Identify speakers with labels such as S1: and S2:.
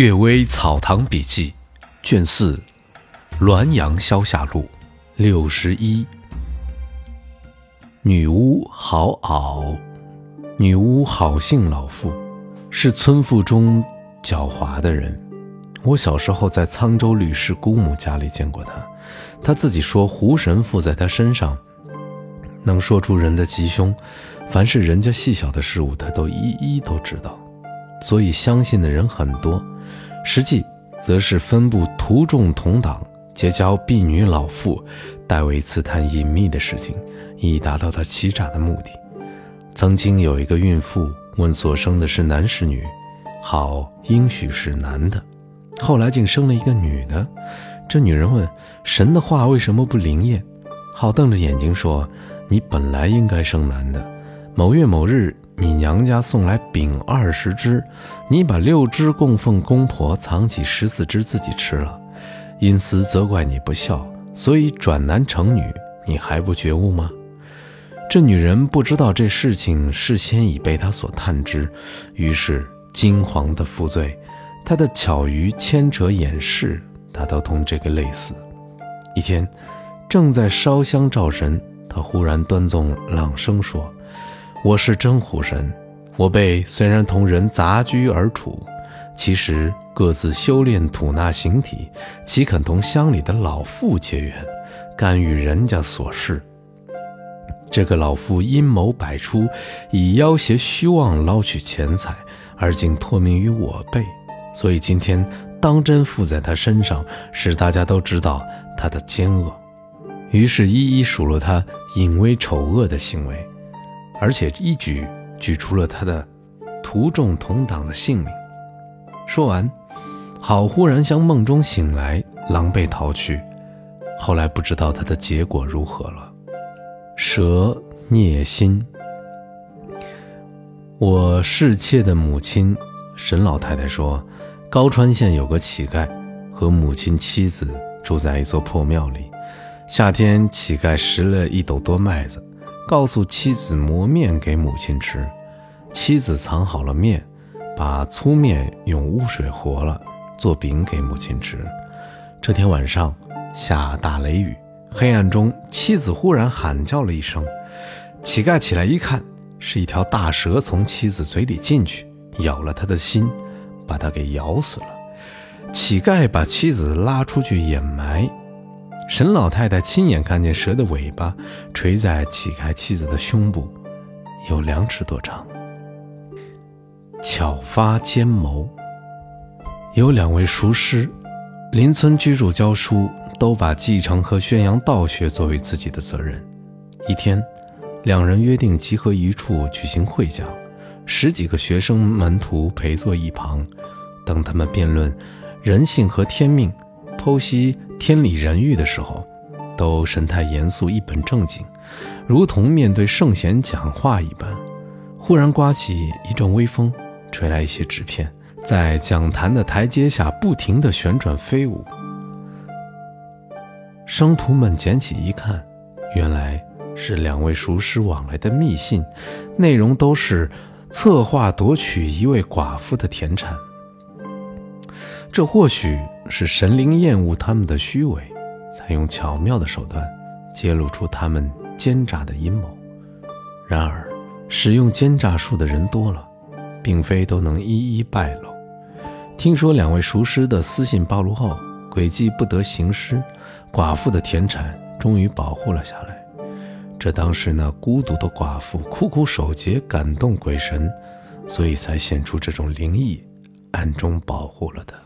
S1: 阅微草堂笔记，卷四，《滦阳消夏录》六十一。女巫好媪，女巫好姓老妇，是村妇中狡猾的人。我小时候在沧州吕氏姑母家里见过她，她自己说狐神附在她身上，能说出人的吉凶，凡是人家细小的事物，她都一一都知道，所以相信的人很多。实际则是分布徒众同党，结交婢女老妇，代为刺探隐秘的事情，以达到他欺诈的目的。曾经有一个孕妇问所生的是男是女，好应许是男的，后来竟生了一个女的。这女人问神的话为什么不灵验？好瞪着眼睛说：“你本来应该生男的，某月某日。”你娘家送来饼二十只，你把六只供奉公婆，藏起十四只自己吃了，因此责怪你不孝，所以转男成女，你还不觉悟吗？这女人不知道这事情事先已被他所探知，于是惊惶的负罪，她的巧于牵扯掩饰，她都同这个类似。一天，正在烧香照神，她忽然端纵朗声说。我是真虎神，我辈虽然同人杂居而处，其实各自修炼吐纳形体，岂肯同乡里的老妇结缘，干预人家琐事？这个老妇阴谋百出，以要挟虚妄捞取钱财，而竟托命于我辈，所以今天当真附在他身上，使大家都知道他的奸恶。于是，一一数落他隐微丑恶的行为。而且一举举出了他的徒众同党的性命。说完，好忽然向梦中醒来，狼狈逃去。后来不知道他的结果如何了。蛇孽心。我侍妾的母亲沈老太太说，高川县有个乞丐和母亲妻子住在一座破庙里。夏天，乞丐拾了一斗多麦子。告诉妻子磨面给母亲吃，妻子藏好了面，把粗面用污水和了做饼给母亲吃。这天晚上下大雷雨，黑暗中妻子忽然喊叫了一声，乞丐起来一看，是一条大蛇从妻子嘴里进去，咬了他的心，把他给咬死了。乞丐把妻子拉出去掩埋。沈老太太亲眼看见蛇的尾巴垂在乞丐妻子的胸部，有两尺多长。巧发奸谋。有两位塾师，邻村居住教书，都把继承和宣扬道学作为自己的责任。一天，两人约定集合一处举行会讲，十几个学生门徒陪坐一旁，等他们辩论人性和天命。剖析天理人欲的时候，都神态严肃，一本正经，如同面对圣贤讲话一般。忽然刮起一阵微风，吹来一些纸片，在讲坛的台阶下不停地旋转飞舞。生徒们捡起一看，原来是两位熟师往来的密信，内容都是策划夺取一位寡妇的田产。这或许是神灵厌恶他们的虚伪，才用巧妙的手段揭露出他们奸诈的阴谋。然而，使用奸诈术的人多了，并非都能一一败露。听说两位熟师的私信暴露后，诡计不得行施，寡妇的田产终于保护了下来。这当时那孤独的寡妇苦苦守节，感动鬼神，所以才显出这种灵异，暗中保护了他。